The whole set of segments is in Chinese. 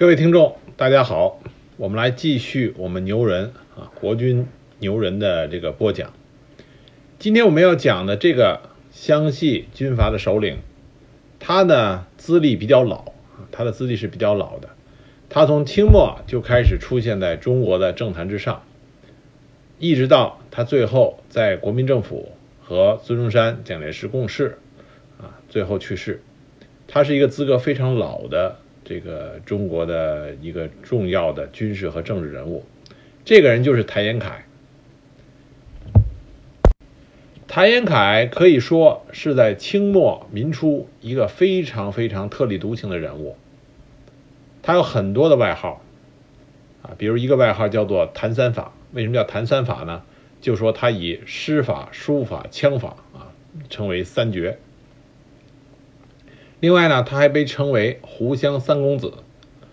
各位听众，大家好，我们来继续我们牛人啊国军牛人的这个播讲。今天我们要讲的这个湘系军阀的首领，他呢资历比较老，他的资历是比较老的。他从清末就开始出现在中国的政坛之上，一直到他最后在国民政府和孙中山、蒋介石共事，啊，最后去世。他是一个资格非常老的。这个中国的一个重要的军事和政治人物，这个人就是谭延闿。谭延闿可以说是在清末民初一个非常非常特立独行的人物。他有很多的外号，啊，比如一个外号叫做“谭三法”。为什么叫谭三法呢？就说他以诗法、书法、枪法啊，称为三绝。另外呢，他还被称为“湖湘三公子”、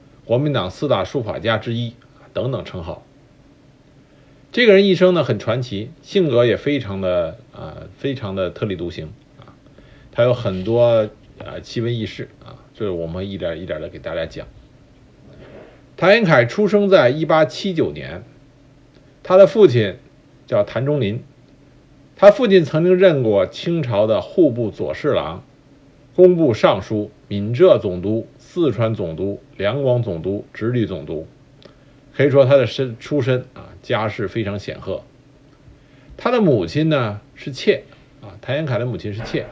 “国民党四大书法家之一”等等称号。这个人一生呢很传奇，性格也非常的啊，非常的特立独行啊。他有很多啊奇闻异事啊，就是我们一点一点的给大家讲。谭延闿出生在一八七九年，他的父亲叫谭中林，他父亲曾经任过清朝的户部左侍郎。工部尚书、闽浙总督、四川总督、两广总督、直隶总督，可以说他的身出身啊，家世非常显赫。他的母亲呢是妾啊，谭延闿的母亲是妾，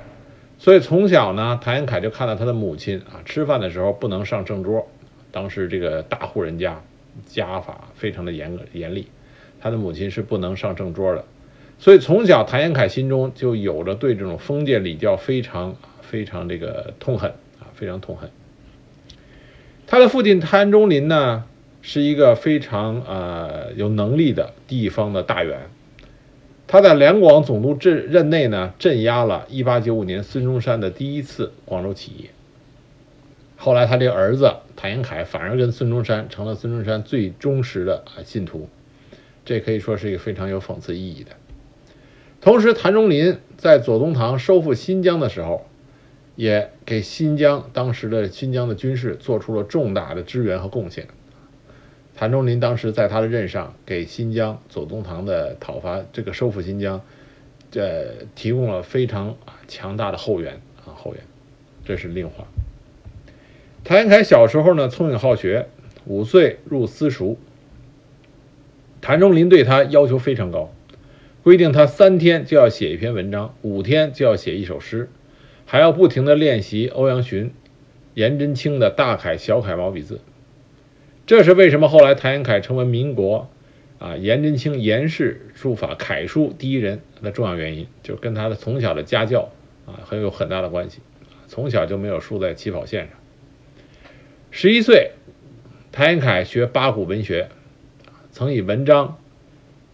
所以从小呢，谭延闿就看到他的母亲啊，吃饭的时候不能上正桌。当时这个大户人家家法非常的严严厉，他的母亲是不能上正桌的，所以从小谭延闿心中就有着对这种封建礼教非常。非常这个痛恨啊，非常痛恨。他的父亲谭中林呢，是一个非常呃有能力的地方的大员。他在两广总督任任内呢，镇压了1895年孙中山的第一次广州起义。后来他这个儿子谭延闿反而跟孙中山成了孙中山最忠实的啊信徒，这可以说是一个非常有讽刺意义的。同时，谭中林在左宗棠收复新疆的时候。也给新疆当时的新疆的军事做出了重大的支援和贡献。谭中林当时在他的任上，给新疆左宗棠的讨伐这个收复新疆，这提供了非常强大的后援啊后援，这是另话。谭延闿小时候呢聪颖好学，五岁入私塾。谭中林对他要求非常高，规定他三天就要写一篇文章，五天就要写一首诗。还要不停地练习欧阳询、颜真卿的大楷、小楷毛笔字，这是为什么后来谭延闿成为民国啊颜真卿颜氏书法楷书第一人的重要原因，就是跟他的从小的家教啊很有很大的关系。从小就没有输在起跑线上。十一岁，谭延闿学八股文学，曾以文章，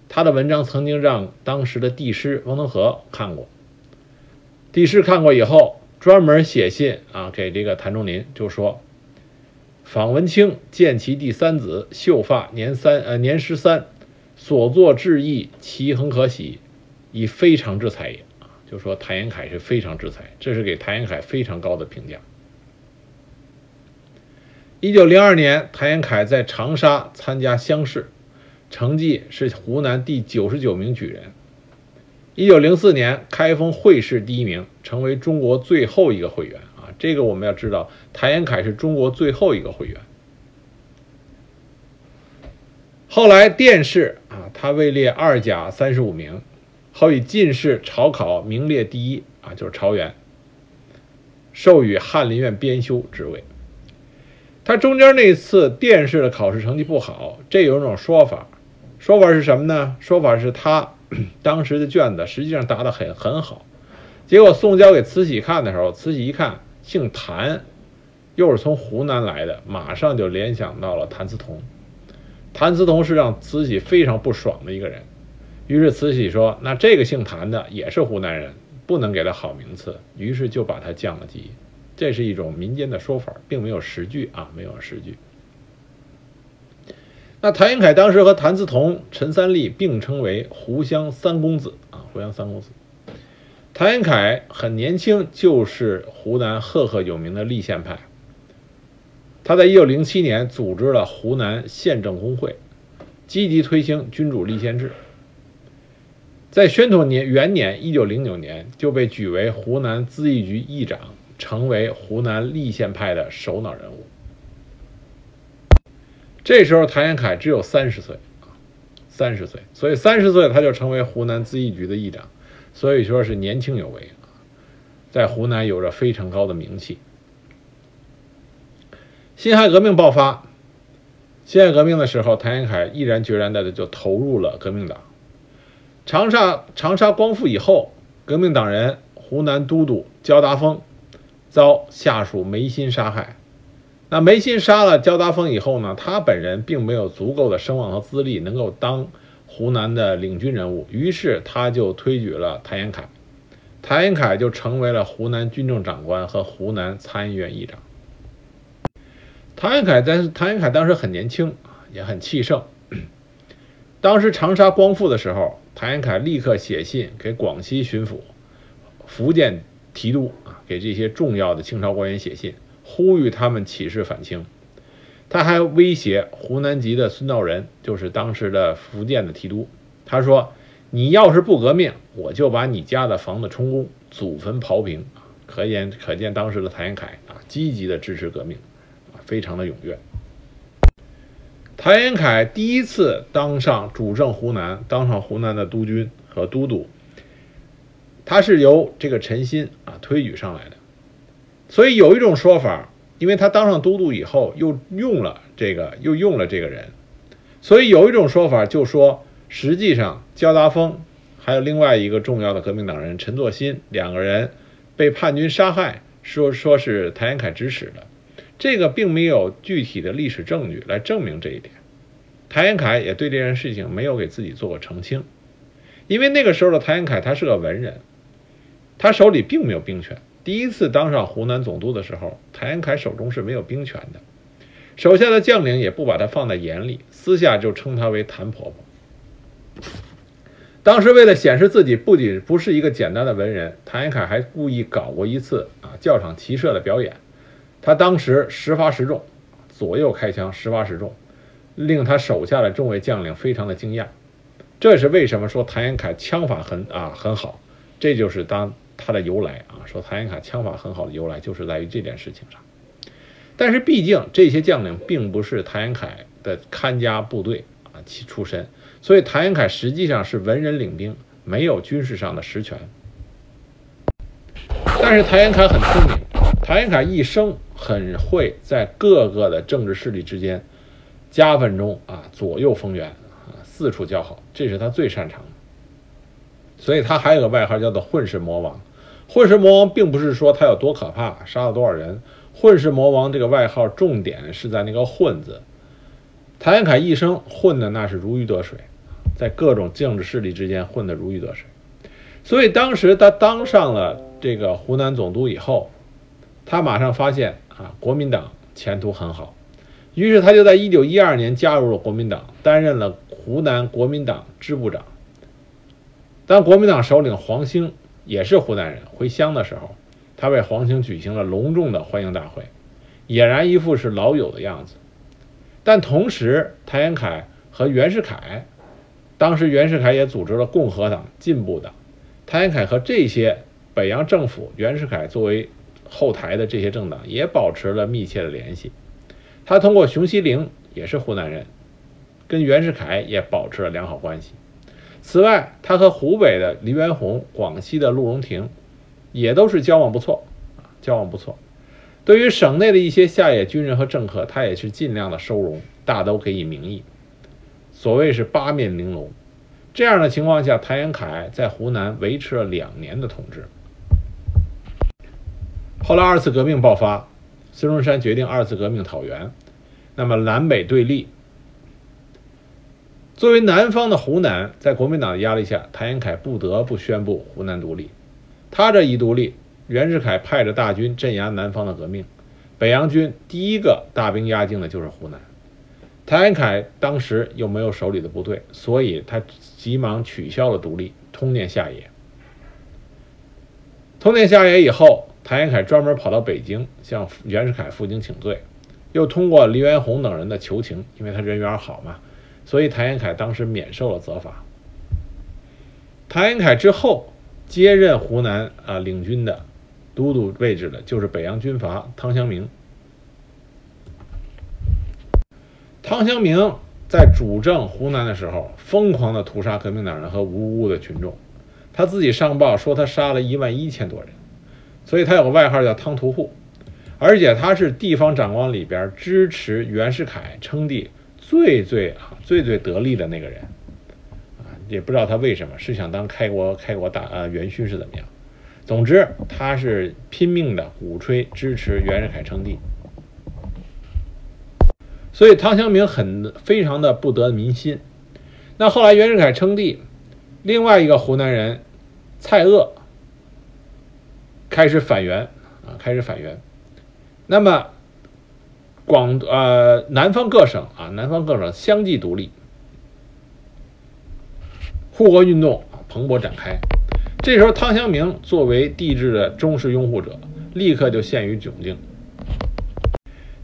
他的文章曾经让当时的帝师翁同龢看过。帝师看过以后，专门写信啊给这个谭仲林，就说：“访文清见其第三子，秀发年三呃年十三，所作志意，其恒可喜，以非常之才也。”啊，就说谭延闿是非常之才，这是给谭延闿非常高的评价。一九零二年，谭延闿在长沙参加乡试，成绩是湖南第九十九名举人。一九零四年开封会试第一名，成为中国最后一个会员啊！这个我们要知道，谭延闿是中国最后一个会员。后来殿试啊，他位列二甲三十五名，后以进士朝考名列第一啊，就是朝元，授予翰林院编修职位。他中间那次殿试的考试成绩不好，这有种说法，说法是什么呢？说法是他。当时的卷子实际上答得很很好，结果送交给慈禧看的时候，慈禧一看姓谭，又是从湖南来的，马上就联想到了谭嗣同。谭嗣同是让慈禧非常不爽的一个人，于是慈禧说：“那这个姓谭的也是湖南人，不能给他好名次。”于是就把他降了级。这是一种民间的说法，并没有实据啊，没有实据。那谭延闿当时和谭嗣同、陈三立并称为湖湘三公子啊，湖湘三公子。谭延闿很年轻，就是湖南赫赫有名的立宪派。他在1907年组织了湖南宪政工会，积极推行君主立宪制。在宣统年元年1909年，就被举为湖南咨议局议长，成为湖南立宪派的首脑人物。这时候，谭延闿只有三十岁，三十岁，所以三十岁他就成为湖南咨议局的议长，所以说是年轻有为，在湖南有着非常高的名气。辛亥革命爆发，辛亥革命的时候，谭延闿毅然决然的就投入了革命党。长沙长沙光复以后，革命党人湖南都督焦达峰遭下属梅心杀害。那梅辛杀了焦达峰以后呢，他本人并没有足够的声望和资历能够当湖南的领军人物，于是他就推举了谭延闿，谭延闿就成为了湖南军政长官和湖南参议院议长。谭延闿，但是谭延闿当时很年轻，也很气盛。当时长沙光复的时候。谭延闿立刻写信给广西巡抚、福建提督啊，给这些重要的清朝官员写信，呼吁他们起事反清。他还威胁湖南籍的孙道仁，就是当时的福建的提督。他说：“你要是不革命，我就把你家的房子充公，祖坟刨平。”可见，可见当时的谭延闿啊，积极的支持革命，啊，非常的踊跃。谭延闿第一次当上主政湖南，当上湖南的督军和都督，他是由这个陈新啊推举上来的。所以有一种说法，因为他当上都督以后，又用了这个，又用了这个人，所以有一种说法就说，实际上焦达峰还有另外一个重要的革命党人陈作新两个人被叛军杀害，说说是谭延闿指使的。这个并没有具体的历史证据来证明这一点，谭延闿也对这件事情没有给自己做过澄清，因为那个时候的谭延闿他是个文人，他手里并没有兵权。第一次当上湖南总督的时候，谭延闿手中是没有兵权的，手下的将领也不把他放在眼里，私下就称他为谭婆婆。当时为了显示自己不仅不是一个简单的文人，谭延闿还故意搞过一次啊教场骑射的表演。他当时十发十中，左右开枪十发十中，令他手下的众位将领非常的惊讶。这是为什么说谭延闿枪法很啊很好？这就是当他的由来啊。说谭延闿枪法很好的由来，就是在于这件事情上。但是毕竟这些将领并不是谭延闿的看家部队啊其出身，所以谭延闿实际上是文人领兵，没有军事上的实权。但是谭延闿很聪明，谭延闿一生。很会在各个的政治势力之间夹缝中啊左右逢源啊四处叫好，这是他最擅长的。所以他还有个外号叫做混世魔王。混世魔王并不是说他有多可怕，杀了多少人。混世魔王这个外号重点是在那个“混”字。谭延闿一生混的那是如鱼得水，在各种政治势力之间混得如鱼得水。所以当时他当上了这个湖南总督以后，他马上发现。啊，国民党前途很好，于是他就在一九一二年加入了国民党，担任了湖南国民党支部长。当国民党首领黄兴也是湖南人回乡的时候，他为黄兴举行了隆重的欢迎大会，俨然一副是老友的样子。但同时，谭延闿和袁世凯，当时袁世凯也组织了共和党、进步党，谭延闿和这些北洋政府，袁世凯作为。后台的这些政党也保持了密切的联系。他通过熊希龄也是湖南人，跟袁世凯也保持了良好关系。此外，他和湖北的黎元洪、广西的陆荣廷也都是交往不错啊，交往不错。对于省内的一些下野军人和政客，他也是尽量的收容，大都给予名义。所谓是八面玲珑。这样的情况下，谭延闿在湖南维持了两年的统治。后来二次革命爆发，孙中山决定二次革命讨袁，那么南北对立。作为南方的湖南，在国民党的压力下，谭延闿不得不宣布湖南独立。他这一独立，袁世凯派着大军镇压南方的革命，北洋军第一个大兵压境的就是湖南。谭延闿当时又没有手里的部队，所以他急忙取消了独立，通电下野。通电下野以后。谭延闿专门跑到北京向袁世凯负荆请罪，又通过黎元洪等人的求情，因为他人缘好嘛，所以谭延闿当时免受了责罚。谭延闿之后接任湖南啊领军的都督位置的，就是北洋军阀汤祥明。汤祥明在主政湖南的时候，疯狂的屠杀革命党人和无辜的群众。他自己上报说他杀了一万一千多人，所以他有个外号叫汤屠户。而且他是地方长官里边支持袁世凯称帝最最啊最最得力的那个人。啊也不知道他为什么是想当开国开国大呃元勋是怎么样，总之他是拼命的鼓吹支持袁世凯称帝，所以汤祥明很非常的不得民心。那后来袁世凯称帝，另外一个湖南人蔡锷开始反袁啊，开始反袁。那么广呃南方各省啊，南方各省相继独立。护国运动蓬勃展开，这时候汤祥明作为帝制的忠实拥护者，立刻就陷于窘境。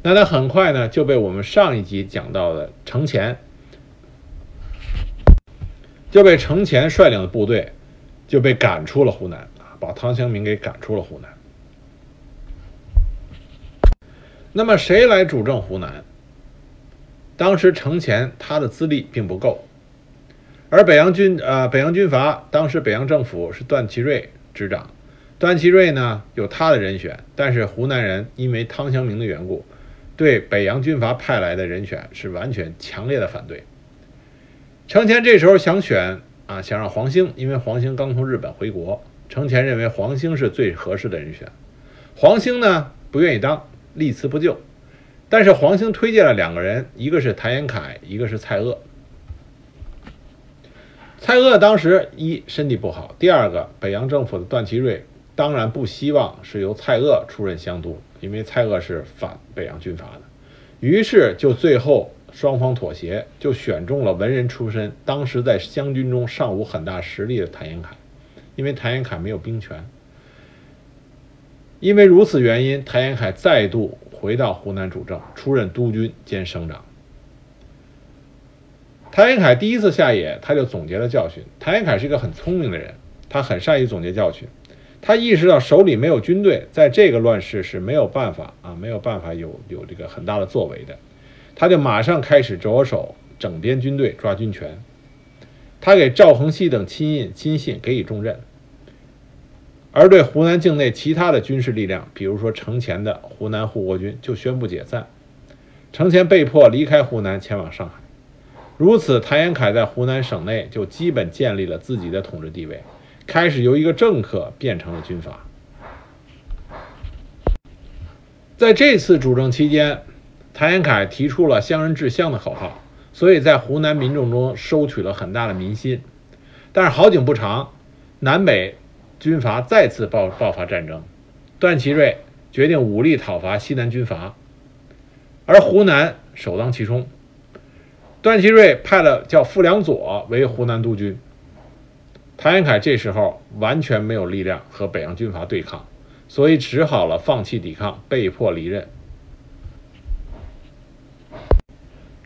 那他很快呢就被我们上一集讲到的程潜，就被程潜率领的部队就被赶出了湖南啊，把汤祥明给赶出了湖南。那么谁来主政湖南？当时程潜他的资历并不够。而北洋军呃，北洋军阀当时北洋政府是段祺瑞执掌，段祺瑞呢有他的人选，但是湖南人因为汤祥明的缘故，对北洋军阀派来的人选是完全强烈的反对。程潜这时候想选啊，想让黄兴，因为黄兴刚从日本回国，程潜认为黄兴是最合适的人选。黄兴呢不愿意当，立辞不就，但是黄兴推荐了两个人，一个是谭延闿，一个是蔡锷。蔡锷当时一身体不好，第二个北洋政府的段祺瑞当然不希望是由蔡锷出任湘督，因为蔡锷是反北洋军阀的，于是就最后双方妥协，就选中了文人出身、当时在湘军中尚无很大实力的谭延闿，因为谭延闿没有兵权。因为如此原因，谭延闿再度回到湖南主政，出任督军兼省长。谭延闿第一次下野，他就总结了教训。谭延闿是一个很聪明的人，他很善于总结教训。他意识到手里没有军队，在这个乱世是没有办法啊，没有办法有有这个很大的作为的。他就马上开始着手整编军队，抓军权。他给赵恒熙等亲印亲信给予重任，而对湖南境内其他的军事力量，比如说程潜的湖南护国军，就宣布解散。程潜被迫离开湖南，前往上海。如此，谭延闿在湖南省内就基本建立了自己的统治地位，开始由一个政客变成了军阀。在这次主政期间，谭延闿提出了“乡人治乡”的口号，所以在湖南民众中收取了很大的民心。但是好景不长，南北军阀再次爆爆发战争，段祺瑞决定武力讨伐西南军阀，而湖南首当其冲。段祺瑞派了叫傅良佐为湖南督军，谭延闿这时候完全没有力量和北洋军阀对抗，所以只好了放弃抵抗，被迫离任。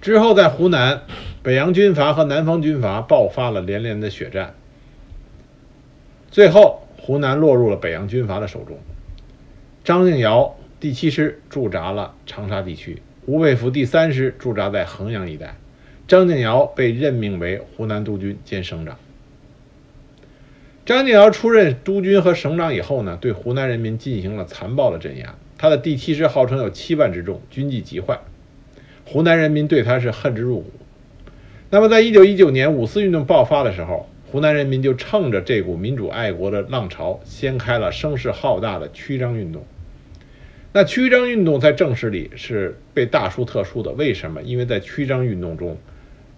之后在湖南，北洋军阀和南方军阀爆发了连连的血战，最后湖南落入了北洋军阀的手中。张敬尧第七师驻扎了长沙地区，吴佩孚第三师驻扎在衡阳一带。张敬尧被任命为湖南督军兼省长。张敬尧出任督军和省长以后呢，对湖南人民进行了残暴的镇压。他的第七师号称有七万之众，军纪极坏，湖南人民对他是恨之入骨。那么，在一九一九年五四运动爆发的时候，湖南人民就趁着这股民主爱国的浪潮，掀开了声势浩大的曲张运动。那曲张运动在正史里是被大书特书的，为什么？因为在曲张运动中。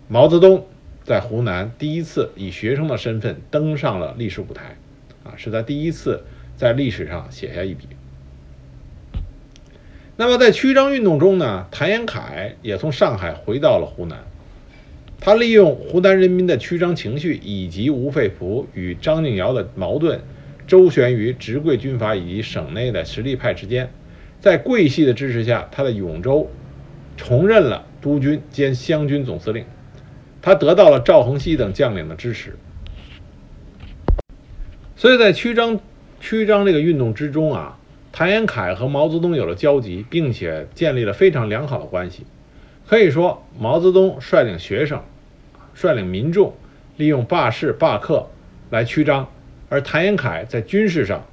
毛泽东在湖南第一次以学生的身份登上了历史舞台，啊，是他第一次在历史上写下一笔。那么在曲张运动中呢，谭延闿也从上海回到了湖南，他利用湖南人民的曲张情绪以及吴佩孚与张敬尧的矛盾，周旋于直桂军阀以及省内的实力派之间，在桂系的支持下，他在永州重任了督军兼湘军总司令，他得到了赵恒熙等将领的支持。所以在曲张曲张这个运动之中啊，谭延闿和毛泽东有了交集，并且建立了非常良好的关系。可以说，毛泽东率领学生、率领民众，利用罢市罢课来驱张，而谭延闿在军事上，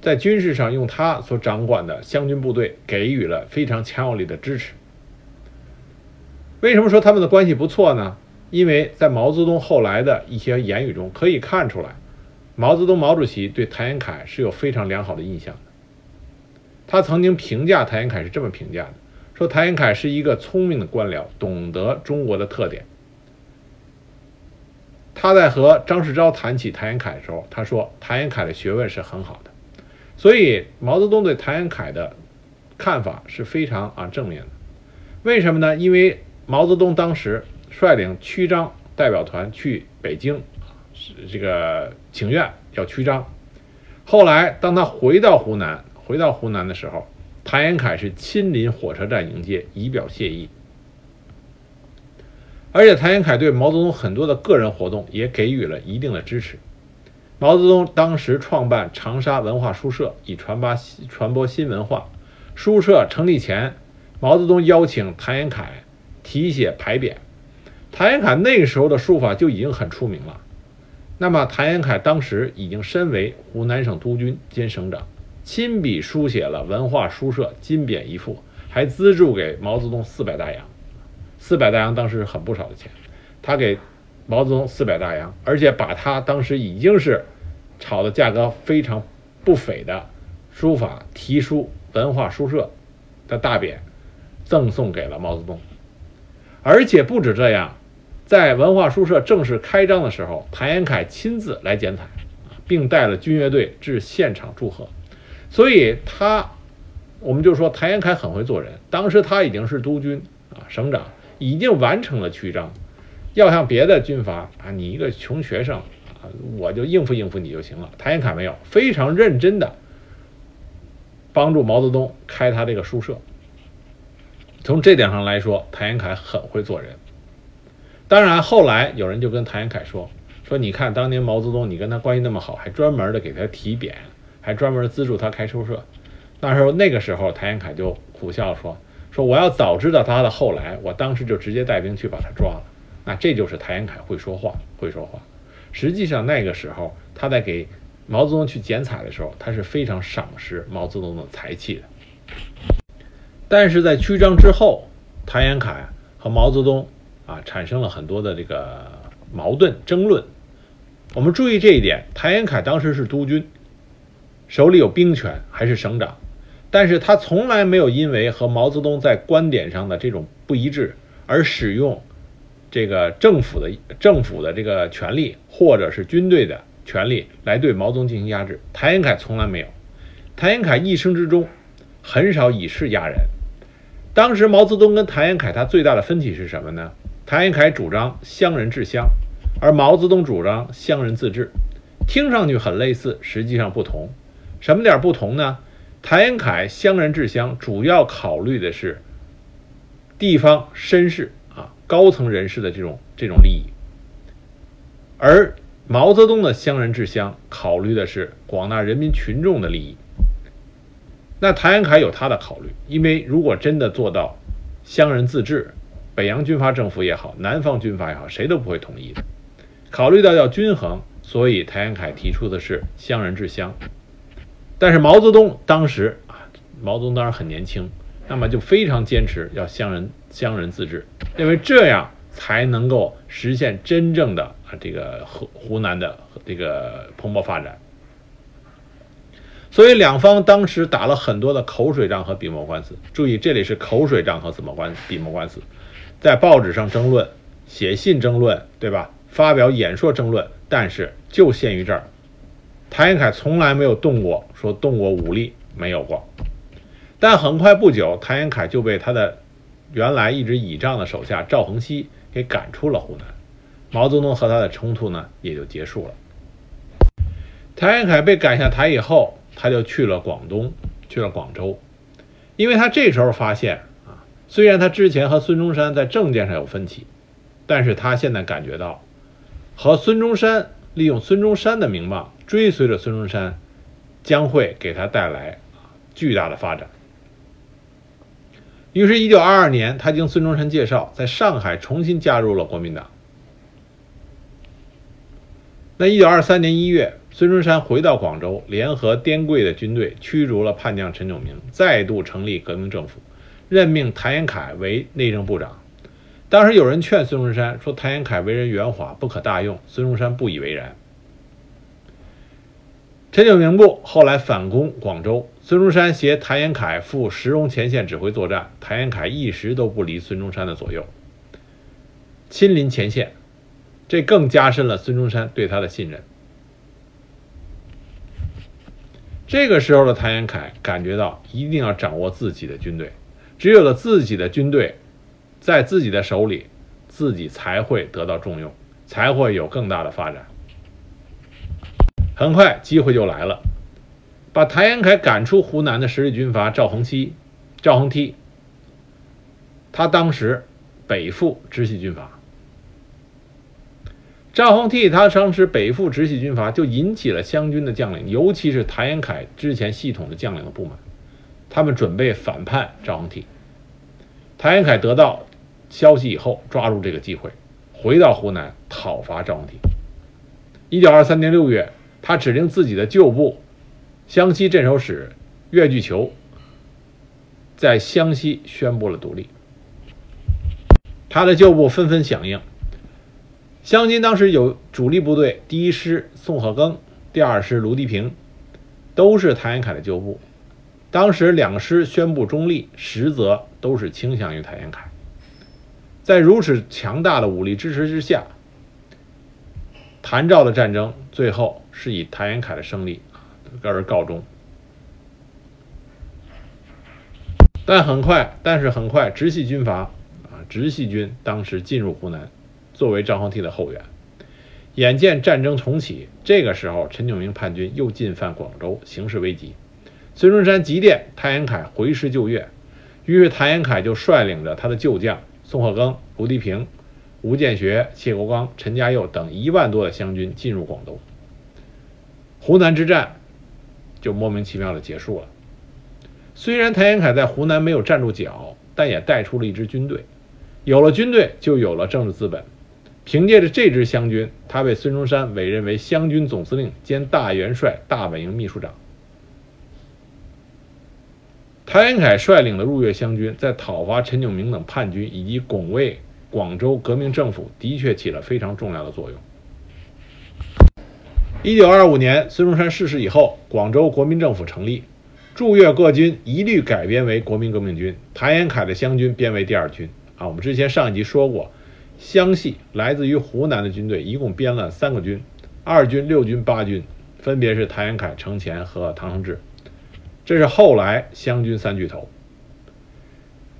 在军事上用他所掌管的湘军部队给予了非常强有力的支持。为什么说他们的关系不错呢？因为在毛泽东后来的一些言语中可以看出来，毛泽东毛主席对谭延闿是有非常良好的印象的。他曾经评价谭延闿是这么评价的：说谭延闿是一个聪明的官僚，懂得中国的特点。他在和张世钊谈起谭延闿的时候，他说谭延闿的学问是很好的。所以毛泽东对谭延闿的看法是非常啊正面的。为什么呢？因为毛泽东当时。率领曲张代表团去北京，是这个请愿要曲张。后来当他回到湖南，回到湖南的时候，谭延闿是亲临火车站迎接，以表谢意。而且谭延闿对毛泽东很多的个人活动也给予了一定的支持。毛泽东当时创办长沙文化书社，以传播传播新文化。书社成立前，毛泽东邀请谭延闿题写牌匾。谭延闿那个时候的书法就已经很出名了，那么谭延闿当时已经身为湖南省督军兼省长，亲笔书写了文化书社金匾一副，还资助给毛泽东四百大洋。四百大洋当时很不少的钱，他给毛泽东四百大洋，而且把他当时已经是炒的价格非常不菲的书法题书文化书社的大匾赠送给了毛泽东，而且不止这样。在文化书社正式开张的时候，谭延闿亲自来剪彩，并带了军乐队至现场祝贺。所以他，我们就说谭延闿很会做人。当时他已经是督军啊，省长，已经完成了曲张。要像别的军阀啊，你一个穷学生啊，我就应付应付你就行了。谭延闿没有，非常认真的帮助毛泽东开他这个书社。从这点上来说，谭延闿很会做人。当然，后来有人就跟谭延闿说：“说你看，当年毛泽东你跟他关系那么好，还专门的给他提匾，还专门资助他开书社。那时候那个时候，谭延闿就苦笑说：说我要早知道他的后来，我当时就直接带兵去把他抓了。那这就是谭延闿会说话，会说话。实际上那个时候他在给毛泽东去剪彩的时候，他是非常赏识毛泽东的才气的。但是在曲张之后，谭延闿和毛泽东。啊，产生了很多的这个矛盾争论。我们注意这一点，谭延闿当时是督军，手里有兵权，还是省长，但是他从来没有因为和毛泽东在观点上的这种不一致而使用这个政府的政府的这个权力，或者是军队的权力来对毛泽东进行压制。谭延闿从来没有，谭延闿一生之中很少以势压人。当时毛泽东跟谭延闿他最大的分歧是什么呢？谭延闿主张乡人治乡，而毛泽东主张乡人自治，听上去很类似，实际上不同。什么点不同呢？谭延闿乡人治乡主要考虑的是地方绅士啊高层人士的这种这种利益，而毛泽东的乡人治乡考虑的是广大人民群众的利益。那谭延闿有他的考虑，因为如果真的做到乡人自治。北洋军阀政府也好，南方军阀也好，谁都不会同意的。考虑到要均衡，所以谭延闿提出的是乡人治乡。但是毛泽东当时啊，毛泽东当时很年轻，那么就非常坚持要乡人乡人自治，认为这样才能够实现真正的啊这个湖湖南的这个蓬勃发展。所以两方当时打了很多的口水仗和笔墨官司。注意，这里是口水仗和怎么官笔墨官司。在报纸上争论，写信争论，对吧？发表演说争论，但是就限于这儿。谭延闿从来没有动过，说动过武力，没有过。但很快不久，谭延闿就被他的原来一直倚仗的手下赵恒熙给赶出了湖南。毛泽东和他的冲突呢，也就结束了。谭延闿被赶下台以后，他就去了广东，去了广州。因为他这时候发现啊，虽然他之前和孙中山在政见上有分歧，但是他现在感觉到和孙中山利用孙中山的名望追随着孙中山，将会给他带来巨大的发展。于是，一九二二年，他经孙中山介绍，在上海重新加入了国民党。那一九二三年一月，孙中山回到广州，联合滇桂的军队驱逐了叛将陈炯明，再度成立革命政府，任命谭延闿为内政部长。当时有人劝孙中山说：“谭延闿为人圆滑，不可大用。”孙中山不以为然。陈炯明部后来反攻广州，孙中山携谭延闿赴石龙前线指挥作战，谭延闿一时都不离孙中山的左右，亲临前线，这更加深了孙中山对他的信任。这个时候的谭延闿感觉到一定要掌握自己的军队，只有了自己的军队在自己的手里，自己才会得到重用，才会有更大的发展。很快，机会就来了，把谭延闿赶出湖南的实力军阀赵恒期、赵恒惕，他当时北赴直系军阀。赵恒惕他当时北赴直系军阀，就引起了湘军的将领，尤其是谭延闿之前系统的将领的不满，他们准备反叛赵恒惕。谭延闿得到消息以后，抓住这个机会，回到湖南讨伐赵恒惕。一九二三年六月。他指令自己的旧部湘西镇守使岳巨求在湘西宣布了独立，他的旧部纷纷响应。湘军当时有主力部队，第一师宋鹤庚，第二师卢迪平，都是谭延闿的旧部。当时两师宣布中立，实则都是倾向于谭延闿。在如此强大的武力支持之下，谭赵的战争最后。是以谭延闿的胜利而告终，但很快，但是很快，直系军阀啊，直系军当时进入湖南，作为赵匡惕的后援。眼见战争重启，这个时候，陈炯明叛军又进犯广州，形势危急。孙中山急电谭延闿回师救援，于是谭延闿就率领着他的旧将宋鹤庚、卢迪平、吴建学、谢国刚、陈嘉佑等一万多的湘军进入广东。湖南之战就莫名其妙的结束了。虽然谭延闿在湖南没有站住脚，但也带出了一支军队。有了军队，就有了政治资本。凭借着这支湘军，他被孙中山委任为湘军总司令兼大元帅、大本营秘书长。谭延闿率领的入粤湘军，在讨伐陈炯明等叛军以及拱卫广州革命政府，的确起了非常重要的作用。一九二五年，孙中山逝世以后，广州国民政府成立，驻粤各军一律改编为国民革命军，谭延闿的湘军编为第二军。啊，我们之前上一集说过，湘系来自于湖南的军队一共编了三个军，二军、六军、八军，分别是谭延闿、程潜和唐生智，这是后来湘军三巨头。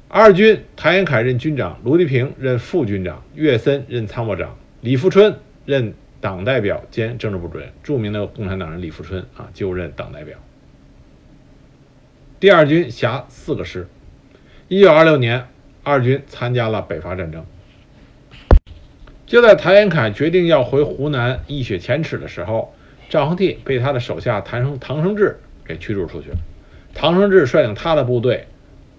二军谭延闿任军长，卢迪平任副军长，岳森任参谋长，李富春任。党代表兼政治部主任，著名的共产党人李富春啊就任党代表。第二军辖四个师。一九二六年，二军参加了北伐战争。就在谭延闿决定要回湖南一雪前耻的时候，赵恒惕被他的手下谭生唐生智给驱逐出去了。唐生智率领他的部队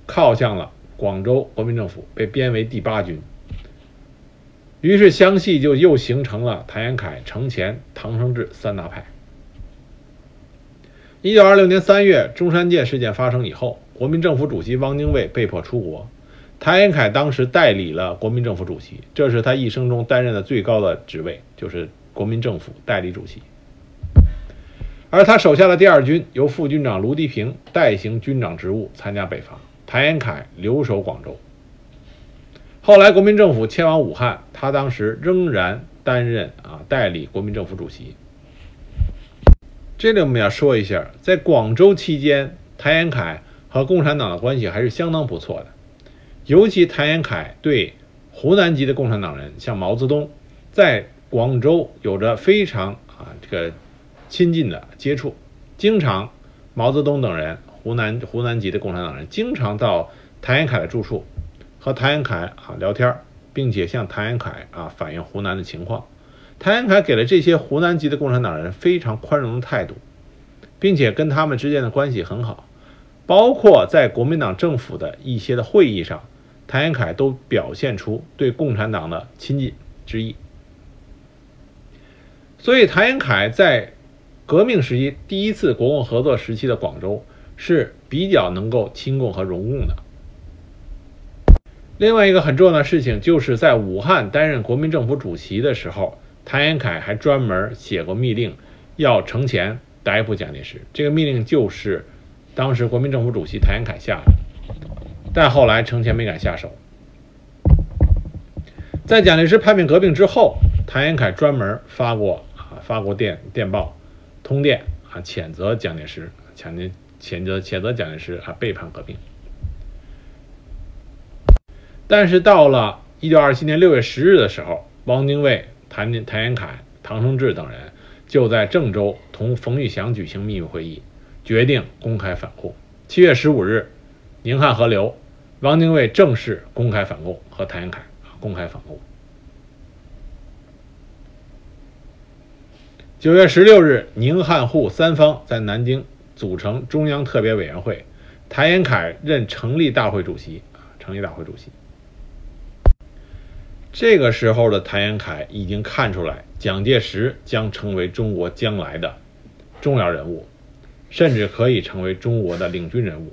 靠向了广州国民政府，被编为第八军。于是湘系就又形成了谭延闿、程潜、唐生智三大派。一九二六年三月，中山舰事件发生以后，国民政府主席汪精卫被迫出国，谭延闿当时代理了国民政府主席，这是他一生中担任的最高的职位，就是国民政府代理主席。而他手下的第二军由副军长卢迪平代行军长职务，参加北伐，谭延闿留守广州。后来国民政府迁往武汉，他当时仍然担任啊代理国民政府主席。这里我们要说一下，在广州期间，谭延闿和共产党的关系还是相当不错的，尤其谭延闿对湖南籍的共产党人，像毛泽东，在广州有着非常啊这个亲近的接触，经常毛泽东等人湖南湖南籍的共产党人，经常到谭延闿的住处和谭延闿啊聊天，并且向谭延闿啊反映湖南的情况。谭延闿给了这些湖南籍的共产党人非常宽容的态度，并且跟他们之间的关系很好，包括在国民党政府的一些的会议上，谭延闿都表现出对共产党的亲近之意。所以，谭延闿在革命时期第一次国共合作时期的广州是比较能够亲共和容共的。另外一个很重要的事情，就是在武汉担任国民政府主席的时候，谭延闿还专门写过密令，要程潜逮捕蒋介石。这个密令就是当时国民政府主席谭延闿下的，但后来程前没敢下手。在蒋介石叛变革命之后，谭延闿专门发过。发过电电报、通电啊，谴责蒋介石，谴责谴责谴责蒋介石啊背叛革命。但是到了一九二七年六月十日的时候，汪精卫、谭谭延闿、唐生智等人就在郑州同冯玉祥举行秘密会议，决定公开反共。七月十五日，宁汉合流，汪精卫正式公开反共，和谭延闿公开反共。九月十六日，宁汉沪三方在南京组成中央特别委员会，谭延闿任成立大会主席。啊，成立大会主席。这个时候的谭延闿已经看出来，蒋介石将成为中国将来的重要人物，甚至可以成为中国的领军人物。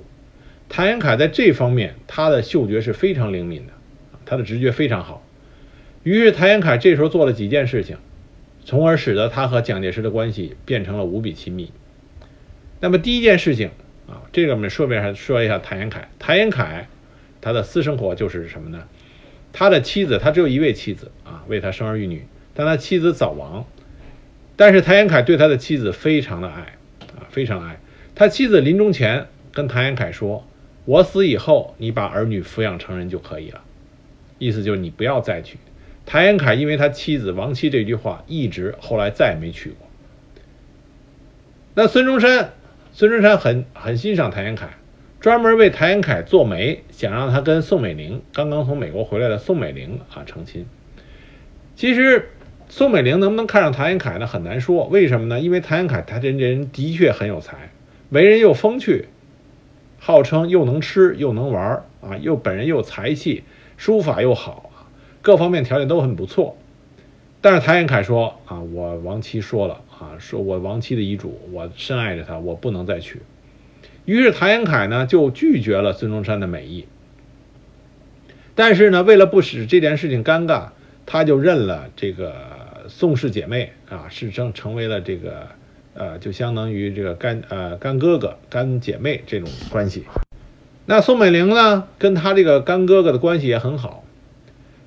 谭延闿在这方面，他的嗅觉是非常灵敏的，他的直觉非常好。于是，谭延闿这时候做了几件事情。从而使得他和蒋介石的关系变成了无比亲密。那么第一件事情啊，这个我们顺便还说一下谭延闿。谭延闿他的私生活就是什么呢？他的妻子，他只有一位妻子啊，为他生儿育女，但他妻子早亡。但是谭延闿对他的妻子非常的爱啊，非常爱。他妻子临终前跟谭延闿说：“我死以后，你把儿女抚养成人就可以了。”意思就是你不要再娶。谭延闿因为他妻子亡妻这句话，一直后来再也没娶过。那孙中山，孙中山很很欣赏谭延闿，专门为谭延闿做媒，想让他跟宋美龄刚刚从美国回来的宋美龄啊成亲。其实宋美龄能不能看上谭延闿呢？很难说。为什么呢？因为谭延闿他这人的确很有才，为人又风趣，号称又能吃又能玩啊，又本人又才气，书法又好。各方面条件都很不错，但是谭延闿说啊，我亡妻说了啊，说我亡妻的遗嘱，我深爱着她，我不能再娶。于是谭延闿呢就拒绝了孙中山的美意。但是呢，为了不使这件事情尴尬，他就认了这个宋氏姐妹啊，是成成为了这个呃，就相当于这个干呃干哥哥、干姐妹这种关系。那宋美龄呢，跟他这个干哥哥的关系也很好。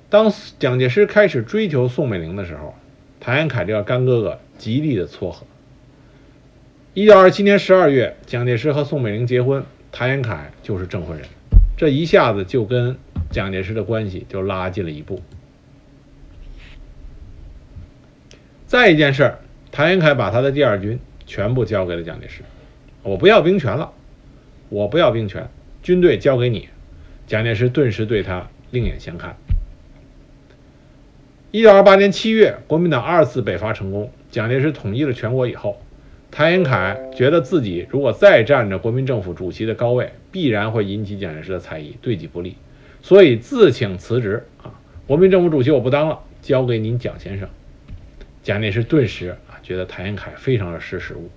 当蒋介石开始追求宋美龄的时候，谭延闿这个干哥哥极力的撮合。一九二七年十二月，蒋介石和宋美龄结婚，谭延闿就是证婚人，这一下子就跟蒋介石的关系就拉近了一步。再一件事儿，谭延闿把他的第二军全部交给了蒋介石，我不要兵权了，我不要兵权，军队交给你。蒋介石顿时对他另眼相看。一九二八年七月，国民党二次北伐成功，蒋介石统一了全国以后，谭延闿觉得自己如果再占着国民政府主席的高位，必然会引起蒋介石的猜疑，对己不利，所以自请辞职啊，国民政府主席我不当了，交给您蒋先生。蒋介石顿时啊觉得谭延闿非常的识时务，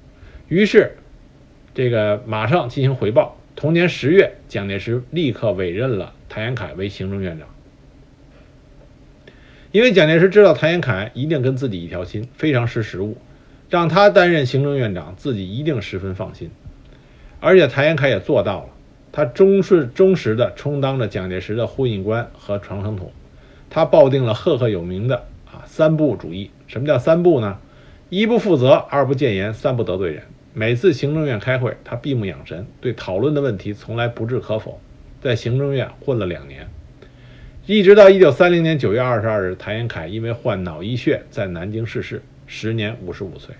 于是这个马上进行回报。同年十月，蒋介石立刻委任了谭延闿为行政院长。因为蒋介石知道谭延闿一定跟自己一条心，非常识时务，让他担任行政院长，自己一定十分放心。而且谭延闿也做到了，他忠顺忠实的充当着蒋介石的呼应官和传声筒。他抱定了赫赫有名的啊三不主义。什么叫三不呢？一不负责，二不谏言，三不得罪人。每次行政院开会，他闭目养神，对讨论的问题从来不置可否。在行政院混了两年。一直到一九三零年九月二十二日，谭延闿因为患脑溢血在南京逝世，时年五十五岁。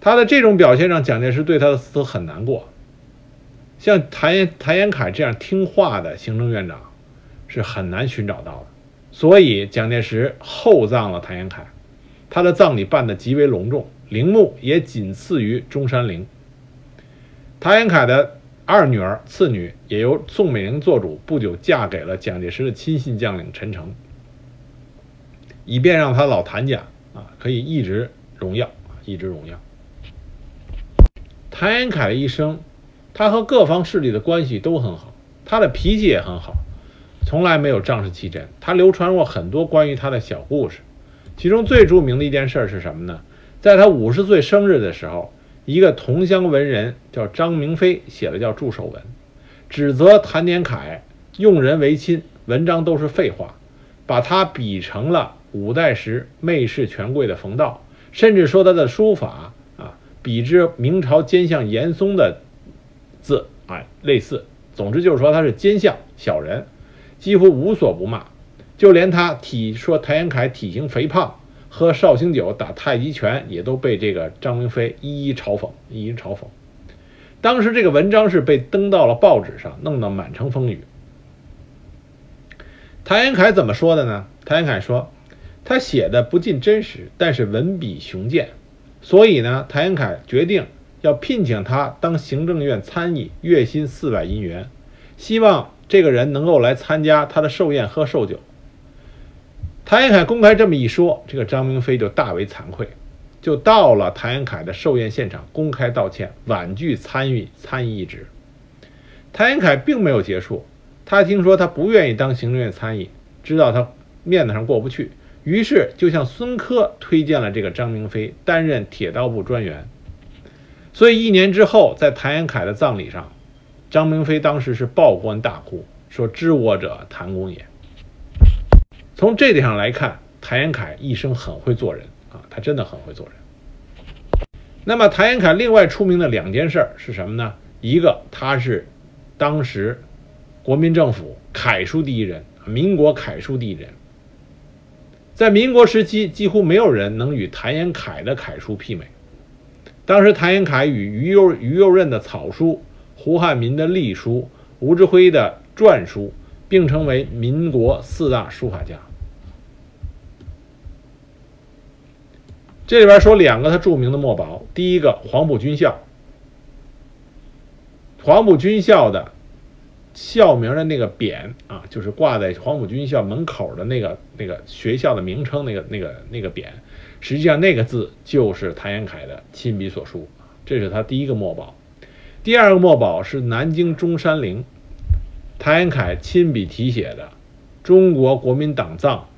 他的这种表现让蒋介石对他的死很难过。像谭谭延闿这样听话的行政院长是很难寻找到的，所以蒋介石厚葬了谭延闿，他的葬礼办得极为隆重，陵墓也仅次于中山陵。谭延闿的二女儿、次女也由宋美龄做主，不久嫁给了蒋介石的亲信将领陈诚，以便让他老谭家啊可以一直荣耀，一直荣耀。谭延闿一生，他和各方势力的关系都很好，他的脾气也很好，从来没有仗势欺人。他流传过很多关于他的小故事，其中最著名的一件事是什么呢？在他五十岁生日的时候。一个同乡文人叫张明飞写了叫祝寿文，指责谭延闿用人唯亲，文章都是废话，把他比成了五代时媚视权贵的冯道，甚至说他的书法啊比之明朝奸相严嵩的字啊类似。总之就是说他是奸相小人，几乎无所不骂，就连他体说谭延闿体型肥胖。喝绍兴酒、打太极拳，也都被这个张明飞一一嘲讽，一一嘲讽。当时这个文章是被登到了报纸上，弄得满城风雨。谭延闿怎么说的呢？谭延闿说，他写的不尽真实，但是文笔雄健，所以呢，谭延闿决定要聘请他当行政院参议，月薪四百银元，希望这个人能够来参加他的寿宴喝寿酒。谭延闿公开这么一说，这个张明飞就大为惭愧，就到了谭延闿的寿宴现场，公开道歉，婉拒参与参议一职。谭延闿并没有结束，他听说他不愿意当行政院参议，知道他面子上过不去，于是就向孙科推荐了这个张明飞担任铁道部专员。所以一年之后，在谭延闿的葬礼上，张明飞当时是抱棺大哭，说：“知我者，谭公也。”从这点上来看，谭延闿一生很会做人啊，他真的很会做人。那么，谭延闿另外出名的两件事是什么呢？一个，他是当时国民政府楷书第一人，民国楷书第一人。在民国时期，几乎没有人能与谭延闿的楷书媲美。当时，谭延闿与于右于右任的草书、胡汉民的隶书、吴志辉的篆书并称为民国四大书法家。这里边说两个他著名的墨宝，第一个黄埔军校，黄埔军校的校名的那个匾啊，就是挂在黄埔军校门口的那个那个学校的名称那个那个那个匾，实际上那个字就是谭延闿的亲笔所书，这是他第一个墨宝。第二个墨宝是南京中山陵，谭延闿亲笔题写的“中国国民党葬”。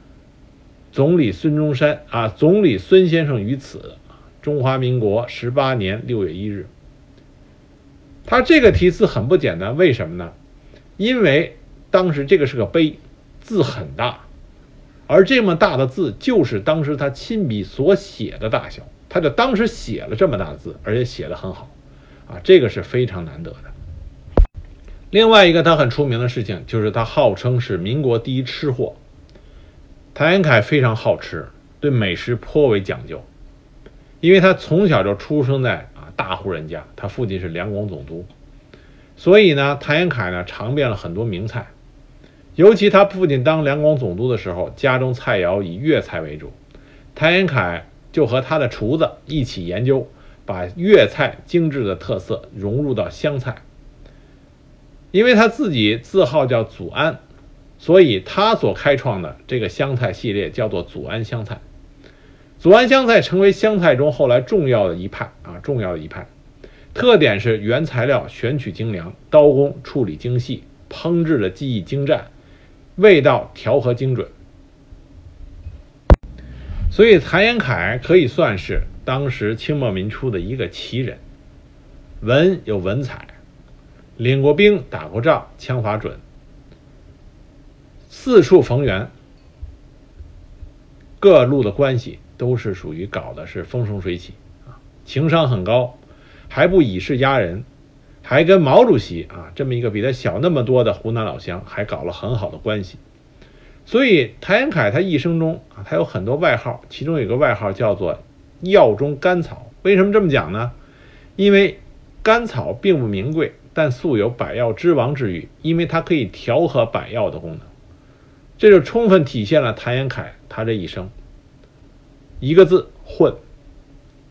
总理孙中山啊，总理孙先生于此，中华民国十八年六月一日。他这个题词很不简单，为什么呢？因为当时这个是个碑，字很大，而这么大的字就是当时他亲笔所写的大小，他就当时写了这么大的字，而且写的很好，啊，这个是非常难得的。另外一个他很出名的事情，就是他号称是民国第一吃货。谭延凯非常好吃，对美食颇为讲究，因为他从小就出生在啊大户人家，他父亲是两广总督，所以呢，谭延凯呢尝遍了很多名菜，尤其他父亲当两广总督的时候，家中菜肴以粤菜为主，谭延凯就和他的厨子一起研究，把粤菜精致的特色融入到湘菜，因为他自己字号叫祖安。所以他所开创的这个湘菜系列叫做祖安湘菜，祖安湘菜成为湘菜中后来重要的一派啊，重要的一派。特点是原材料选取精良，刀工处理精细，烹制的技艺精湛，味道调和精准。所以谭延闿可以算是当时清末民初的一个奇人，文有文采，领过兵，打过仗，枪法准。四处逢源，各路的关系都是属于搞的是风生水起啊，情商很高，还不以势压人，还跟毛主席啊这么一个比他小那么多的湖南老乡还搞了很好的关系，所以谭延闿他一生中啊他有很多外号，其中有个外号叫做药中甘草为什么这么讲呢？因为甘草并不名贵，但素有“百药之王”之誉，因为它可以调和百药的功能。这就充分体现了谭延闿他这一生。一个字混，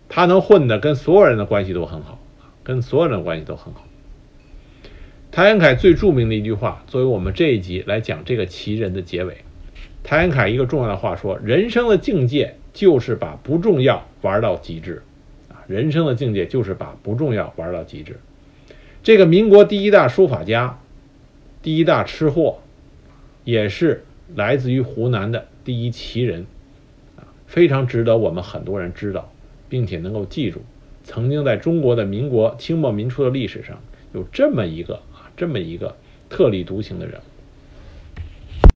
他能混的跟所有人的关系都很好，跟所有人的关系都很好。谭延闿最著名的一句话，作为我们这一集来讲这个奇人的结尾。谭延闿一个重要的话说：“人生的境界就是把不重要玩到极致，啊，人生的境界就是把不重要玩到极致。”这个民国第一大书法家，第一大吃货，也是来自于湖南的第一奇人，啊，非常值得我们很多人知道，并且能够记住，曾经在中国的民国清末民初的历史上有这么一个啊，这么一个特立独行的人物。